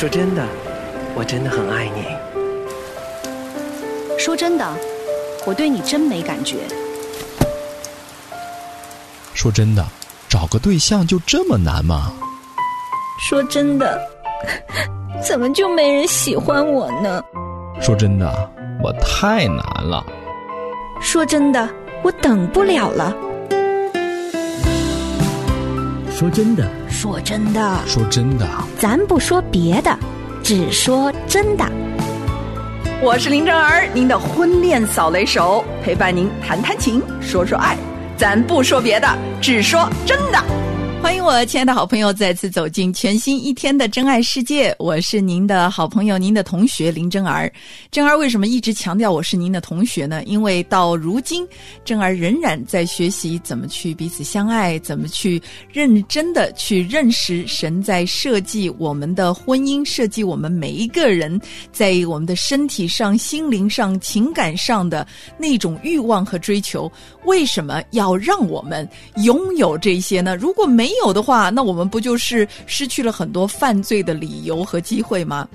说真的，我真的很爱你。说真的，我对你真没感觉。说真的，找个对象就这么难吗？说真的，怎么就没人喜欢我呢？说真的，我太难了。说真的，我等不了了。说真的，说真的，说真的，咱不说别的，只说真的。我是林正儿，您的婚恋扫雷手，陪伴您谈谈情，说说爱，咱不说别的，只说真的。欢迎我亲爱的好朋友再次走进全新一天的真爱世界。我是您的好朋友，您的同学林真儿。真儿为什么一直强调我是您的同学呢？因为到如今，真儿仍然在学习怎么去彼此相爱，怎么去认真的去认识神在设计我们的婚姻，设计我们每一个人在我们的身体上、心灵上、情感上的那种欲望和追求。为什么要让我们拥有这些呢？如果没没有的话，那我们不就是失去了很多犯罪的理由和机会吗？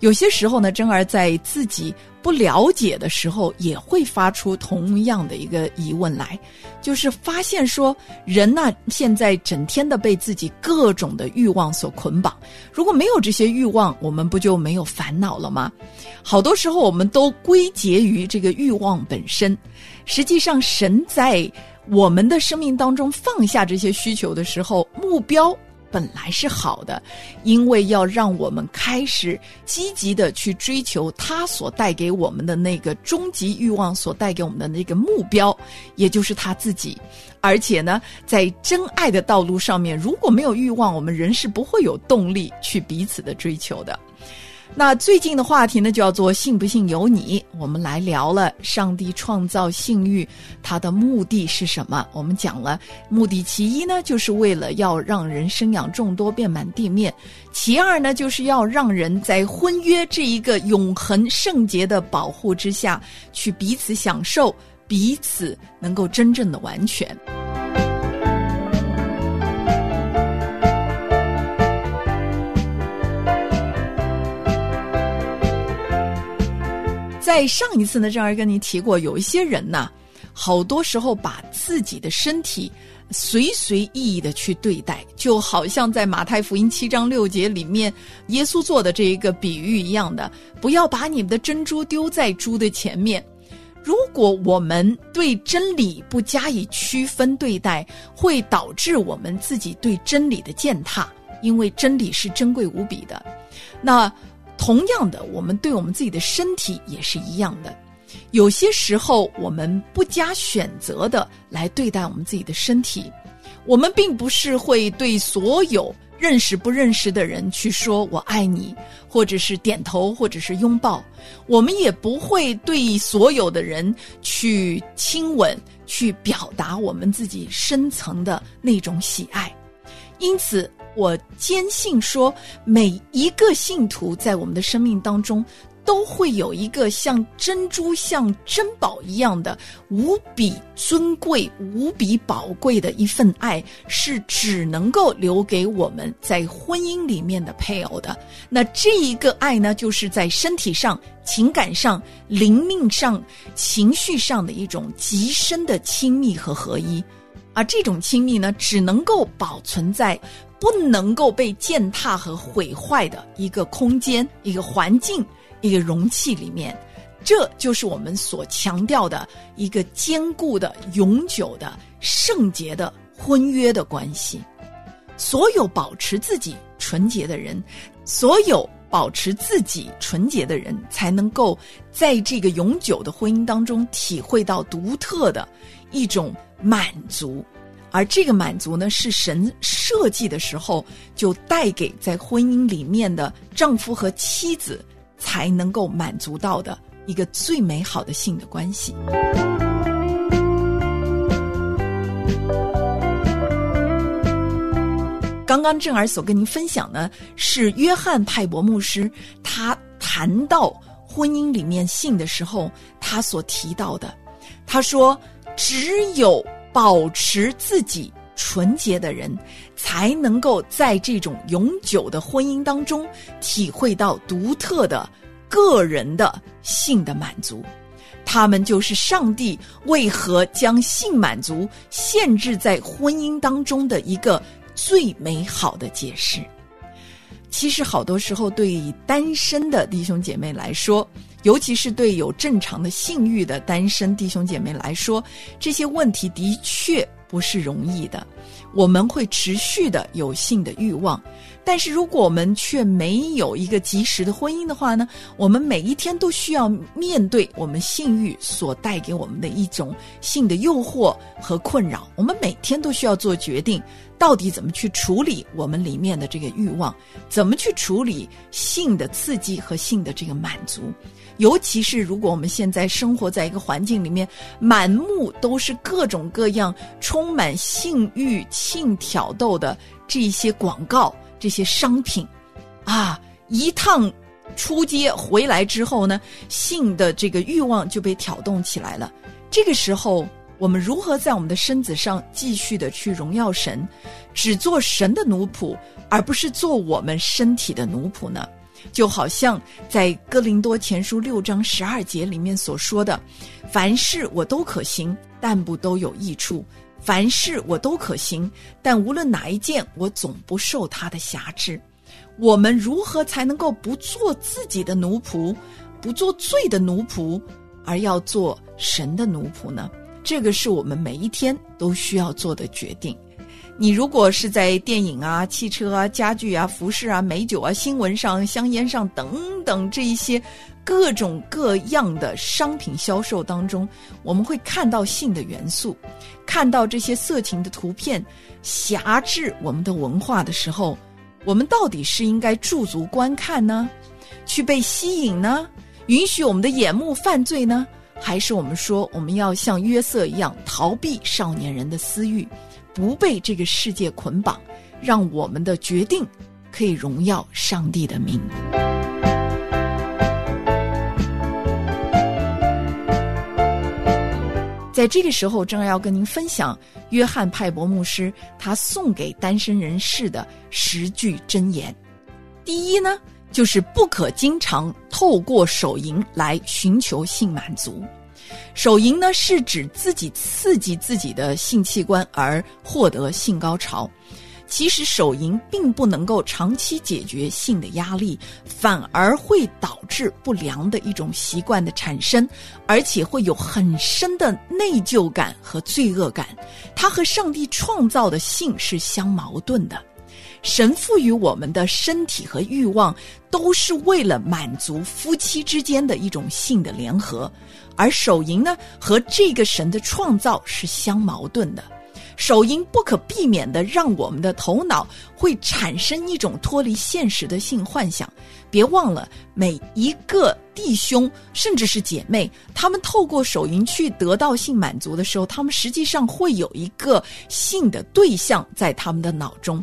有些时候呢，真儿在自己不了解的时候，也会发出同样的一个疑问来，就是发现说，人呢现在整天的被自己各种的欲望所捆绑。如果没有这些欲望，我们不就没有烦恼了吗？好多时候，我们都归结于这个欲望本身。实际上，神在。我们的生命当中放下这些需求的时候，目标本来是好的，因为要让我们开始积极的去追求他所带给我们的那个终极欲望所带给我们的那个目标，也就是他自己。而且呢，在真爱的道路上面，如果没有欲望，我们人是不会有动力去彼此的追求的。那最近的话题呢，叫做“信不信由你”。我们来聊了上帝创造性欲，它的目的是什么？我们讲了，目的其一呢，就是为了要让人生养众多，遍满地面；其二呢，就是要让人在婚约这一个永恒圣洁的保护之下去彼此享受，彼此能够真正的完全。在上一次呢，正儿跟您提过，有一些人呐，好多时候把自己的身体随随意意的去对待，就好像在马太福音七章六节里面耶稣做的这一个比喻一样的，不要把你们的珍珠丢在猪的前面。如果我们对真理不加以区分对待，会导致我们自己对真理的践踏，因为真理是珍贵无比的。那。同样的，我们对我们自己的身体也是一样的。有些时候，我们不加选择的来对待我们自己的身体。我们并不是会对所有认识不认识的人去说“我爱你”，或者是点头，或者是拥抱。我们也不会对所有的人去亲吻，去表达我们自己深层的那种喜爱。因此。我坚信说，每一个信徒在我们的生命当中，都会有一个像珍珠、像珍宝一样的无比尊贵、无比宝贵的一份爱，是只能够留给我们在婚姻里面的配偶的。那这一个爱呢，就是在身体上、情感上、灵命上、情绪上的一种极深的亲密和合一。而这种亲密呢，只能够保存在。不能够被践踏和毁坏的一个空间、一个环境、一个容器里面，这就是我们所强调的一个坚固的、永久的、圣洁的婚约的关系。所有保持自己纯洁的人，所有保持自己纯洁的人，才能够在这个永久的婚姻当中体会到独特的一种满足。而这个满足呢，是神设计的时候就带给在婚姻里面的丈夫和妻子才能够满足到的一个最美好的性的关系。刚刚正儿所跟您分享呢，是约翰派伯牧师他谈到婚姻里面性的时候，他所提到的，他说只有。保持自己纯洁的人，才能够在这种永久的婚姻当中体会到独特的个人的性的满足。他们就是上帝为何将性满足限制在婚姻当中的一个最美好的解释。其实，好多时候对单身的弟兄姐妹来说，尤其是对有正常的性欲的单身弟兄姐妹来说，这些问题的确不是容易的。我们会持续的有性的欲望，但是如果我们却没有一个及时的婚姻的话呢？我们每一天都需要面对我们性欲所带给我们的一种性的诱惑和困扰。我们每天都需要做决定，到底怎么去处理我们里面的这个欲望，怎么去处理性的刺激和性的这个满足。尤其是如果我们现在生活在一个环境里面，满目都是各种各样充满性欲、性挑逗的这些广告、这些商品，啊，一趟出街回来之后呢，性的这个欲望就被挑动起来了。这个时候，我们如何在我们的身子上继续的去荣耀神，只做神的奴仆，而不是做我们身体的奴仆呢？就好像在哥林多前书六章十二节里面所说的：“凡事我都可行，但不都有益处；凡事我都可行，但无论哪一件，我总不受他的辖制。”我们如何才能够不做自己的奴仆，不做罪的奴仆，而要做神的奴仆呢？这个是我们每一天都需要做的决定。你如果是在电影啊、汽车啊、家具啊、服饰啊、美酒啊、新闻上、香烟上等等这一些各种各样的商品销售当中，我们会看到性的元素，看到这些色情的图片辖制我们的文化的时候，我们到底是应该驻足观看呢，去被吸引呢，允许我们的眼目犯罪呢，还是我们说我们要像约瑟一样逃避少年人的私欲？不被这个世界捆绑，让我们的决定可以荣耀上帝的名。在这个时候，正要跟您分享约翰派伯牧师他送给单身人士的十句箴言。第一呢，就是不可经常透过手淫来寻求性满足。手淫呢，是指自己刺激自己的性器官而获得性高潮。其实手淫并不能够长期解决性的压力，反而会导致不良的一种习惯的产生，而且会有很深的内疚感和罪恶感。它和上帝创造的性是相矛盾的。神赋予我们的身体和欲望，都是为了满足夫妻之间的一种性的联合。而手淫呢，和这个神的创造是相矛盾的。手淫不可避免的让我们的头脑会产生一种脱离现实的性幻想。别忘了，每一个弟兄甚至是姐妹，他们透过手淫去得到性满足的时候，他们实际上会有一个性的对象在他们的脑中。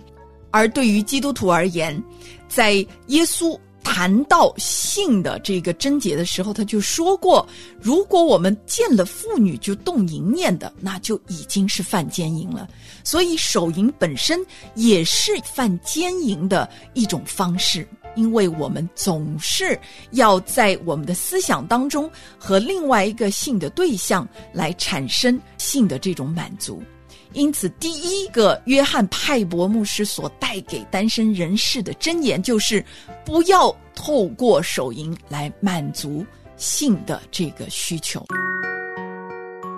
而对于基督徒而言，在耶稣。谈到性的这个贞洁的时候，他就说过：如果我们见了妇女就动淫念的，那就已经是犯奸淫了。所以手淫本身也是犯奸淫的一种方式，因为我们总是要在我们的思想当中和另外一个性的对象来产生性的这种满足。因此，第一个约翰派伯牧师所带给单身人士的箴言就是：不要透过手淫来满足性的这个需求。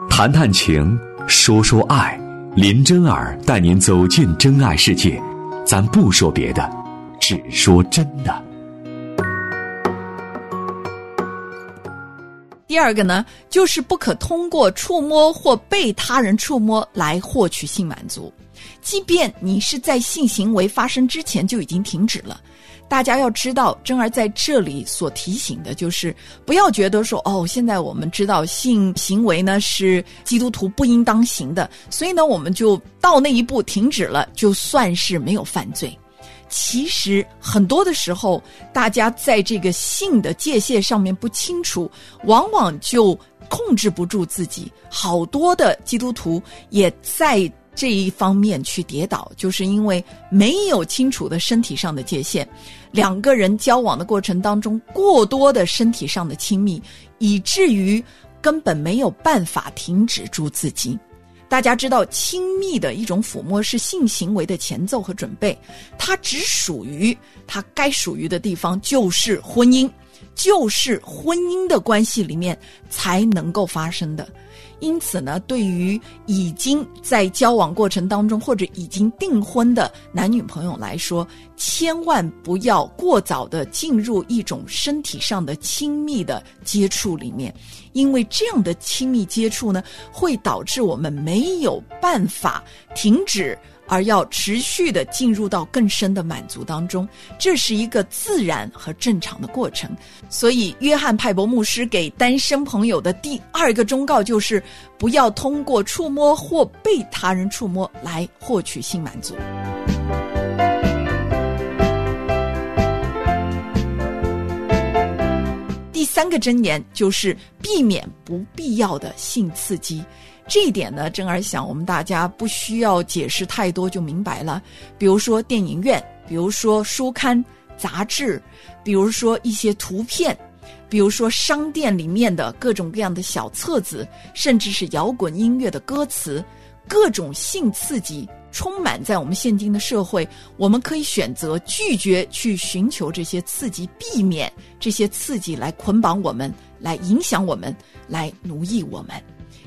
谈谈情，说说爱，林真儿带您走进真爱世界。咱不说别的，只说真的。第二个呢，就是不可通过触摸或被他人触摸来获取性满足，即便你是在性行为发生之前就已经停止了。大家要知道，真儿在这里所提醒的就是，不要觉得说哦，现在我们知道性行为呢是基督徒不应当行的，所以呢我们就到那一步停止了，就算是没有犯罪。其实很多的时候，大家在这个性的界限上面不清楚，往往就控制不住自己。好多的基督徒也在这一方面去跌倒，就是因为没有清楚的身体上的界限，两个人交往的过程当中过多的身体上的亲密，以至于根本没有办法停止住自己。大家知道，亲密的一种抚摸是性行为的前奏和准备，它只属于它该属于的地方，就是婚姻，就是婚姻的关系里面才能够发生的。因此呢，对于已经在交往过程当中或者已经订婚的男女朋友来说，千万不要过早的进入一种身体上的亲密的接触里面，因为这样的亲密接触呢，会导致我们没有办法停止。而要持续的进入到更深的满足当中，这是一个自然和正常的过程。所以，约翰派伯牧师给单身朋友的第二个忠告就是：不要通过触摸或被他人触摸来获取性满足。第三个箴言就是避免不必要的性刺激。这一点呢，真儿想，我们大家不需要解释太多就明白了。比如说电影院，比如说书刊、杂志，比如说一些图片，比如说商店里面的各种各样的小册子，甚至是摇滚音乐的歌词，各种性刺激充满在我们现今的社会。我们可以选择拒绝去寻求这些刺激，避免这些刺激来捆绑我们，来影响我们，来奴役我们。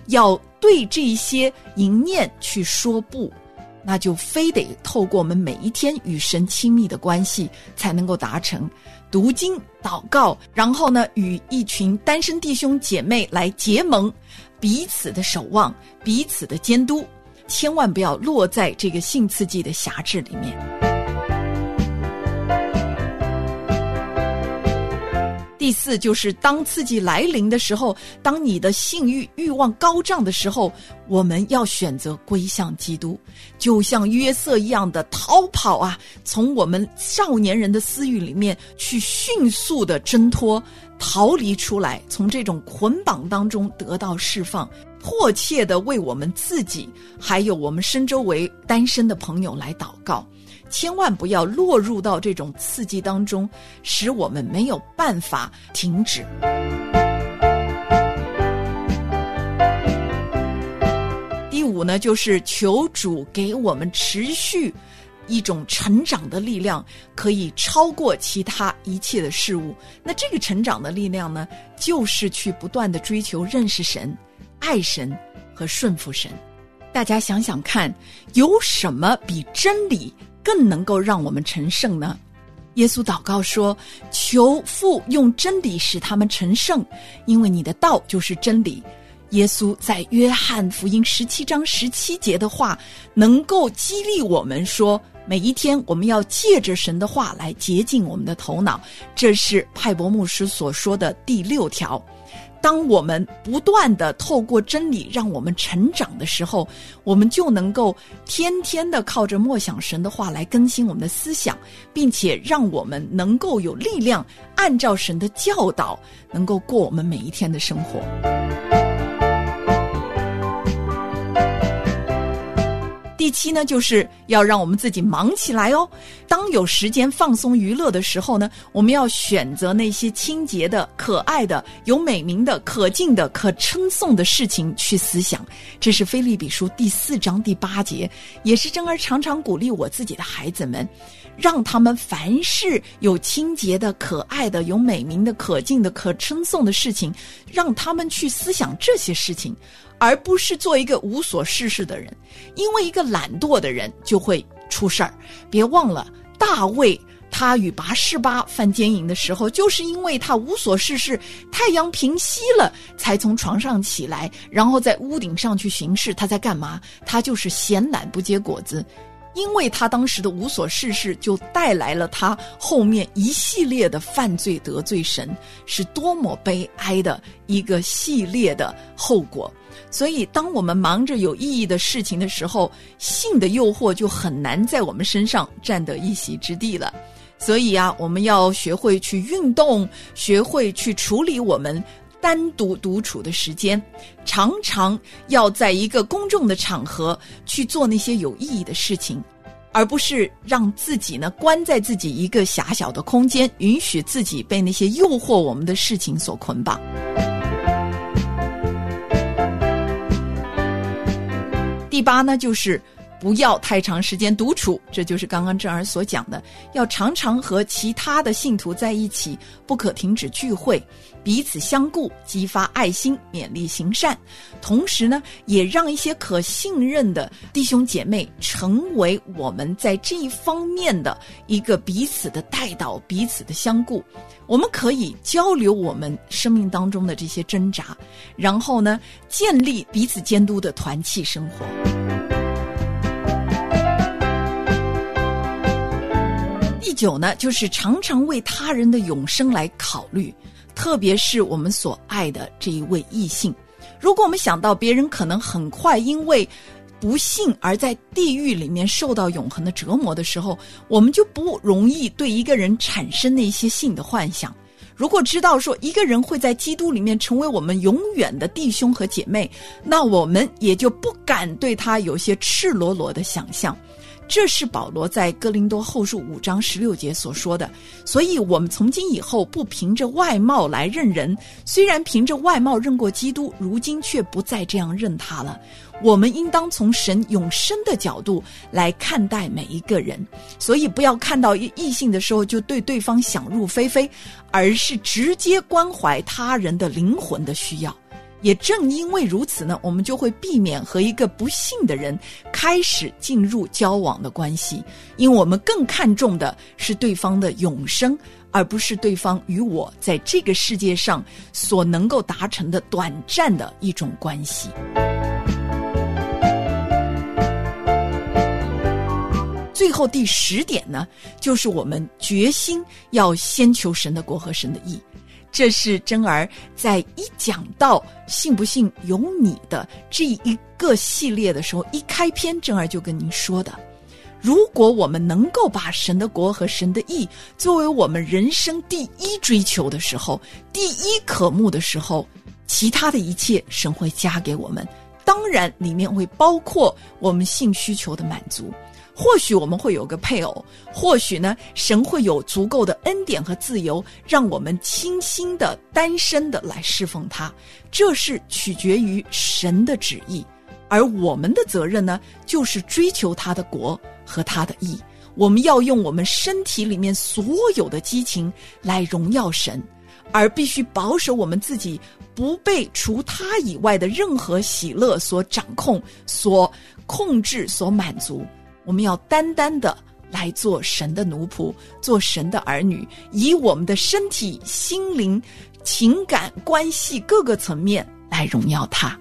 要对这些淫念去说不，那就非得透过我们每一天与神亲密的关系才能够达成。读经、祷告，然后呢，与一群单身弟兄姐妹来结盟，彼此的守望，彼此的监督，千万不要落在这个性刺激的辖制里面。第四，就是当刺激来临的时候，当你的性欲欲望高涨的时候，我们要选择归向基督，就像约瑟一样的逃跑啊，从我们少年人的私欲里面去迅速的挣脱、逃离出来，从这种捆绑当中得到释放，迫切的为我们自己，还有我们身周围单身的朋友来祷告。千万不要落入到这种刺激当中，使我们没有办法停止。第五呢，就是求主给我们持续一种成长的力量，可以超过其他一切的事物。那这个成长的力量呢，就是去不断的追求认识神、爱神和顺服神。大家想想看，有什么比真理？更能够让我们成圣呢？耶稣祷告说：“求父用真理使他们成圣，因为你的道就是真理。”耶稣在约翰福音十七章十七节的话，能够激励我们说：每一天我们要借着神的话来洁净我们的头脑。这是派伯牧师所说的第六条。当我们不断的透过真理让我们成长的时候，我们就能够天天的靠着默想神的话来更新我们的思想，并且让我们能够有力量按照神的教导，能够过我们每一天的生活。第七呢，就是要让我们自己忙起来哦。当有时间放松娱乐的时候呢，我们要选择那些清洁的、可爱的、有美名的、可敬的、可称颂的事情去思想。这是《菲利比书》第四章第八节，也是真儿常常鼓励我自己的孩子们，让他们凡是有清洁的、可爱的、有美名的、可敬的、可称颂的事情，让他们去思想这些事情。而不是做一个无所事事的人，因为一个懒惰的人就会出事儿。别忘了，大卫他与拔示巴犯奸淫的时候，就是因为他无所事事，太阳平息了，才从床上起来，然后在屋顶上去巡视。他在干嘛？他就是闲懒不结果子。因为他当时的无所事事，就带来了他后面一系列的犯罪得罪神，是多么悲哀的一个系列的后果。所以，当我们忙着有意义的事情的时候，性的诱惑就很难在我们身上占得一席之地了。所以啊，我们要学会去运动，学会去处理我们。单独独处的时间，常常要在一个公众的场合去做那些有意义的事情，而不是让自己呢关在自己一个狭小的空间，允许自己被那些诱惑我们的事情所捆绑。第八呢，就是不要太长时间独处，这就是刚刚正儿所讲的，要常常和其他的信徒在一起，不可停止聚会，彼此相顾，激发爱心，勉励行善。同时呢，也让一些可信任的弟兄姐妹成为我们在这一方面的一个彼此的带导，彼此的相顾。我们可以交流我们生命当中的这些挣扎，然后呢，建立彼此监督的团契生活。第九呢，就是常常为他人的永生来考虑，特别是我们所爱的这一位异性。如果我们想到别人可能很快因为不幸而在地狱里面受到永恒的折磨的时候，我们就不容易对一个人产生那些性的幻想。如果知道说一个人会在基督里面成为我们永远的弟兄和姐妹，那我们也就不敢对他有些赤裸裸的想象。这是保罗在哥林多后书五章十六节所说的，所以我们从今以后不凭着外貌来认人，虽然凭着外貌认过基督，如今却不再这样认他了。我们应当从神永生的角度来看待每一个人，所以不要看到异性的时候就对对方想入非非，而是直接关怀他人的灵魂的需要。也正因为如此呢，我们就会避免和一个不幸的人开始进入交往的关系，因为我们更看重的是对方的永生，而不是对方与我在这个世界上所能够达成的短暂的一种关系。最后第十点呢，就是我们决心要先求神的国和神的义。这是真儿在一讲到信不信由你的这一个系列的时候，一开篇真儿就跟您说的：如果我们能够把神的国和神的义作为我们人生第一追求的时候，第一渴慕的时候，其他的一切神会加给我们。当然，里面会包括我们性需求的满足。或许我们会有个配偶，或许呢，神会有足够的恩典和自由，让我们倾心的单身的来侍奉他。这是取决于神的旨意，而我们的责任呢，就是追求他的国和他的义。我们要用我们身体里面所有的激情来荣耀神，而必须保守我们自己不被除他以外的任何喜乐所掌控、所控制、所满足。我们要单单的来做神的奴仆，做神的儿女，以我们的身体、心灵、情感、关系各个层面来荣耀他。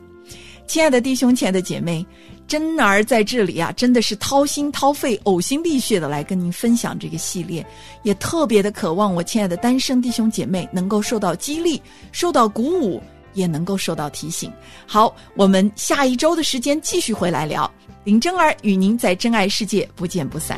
亲爱的弟兄、亲爱的姐妹，真儿在这里啊，真的是掏心掏肺、呕心沥血的来跟您分享这个系列，也特别的渴望我亲爱的单身弟兄姐妹能够受到激励、受到鼓舞，也能够受到提醒。好，我们下一周的时间继续回来聊。林真儿与您在真爱世界不见不散。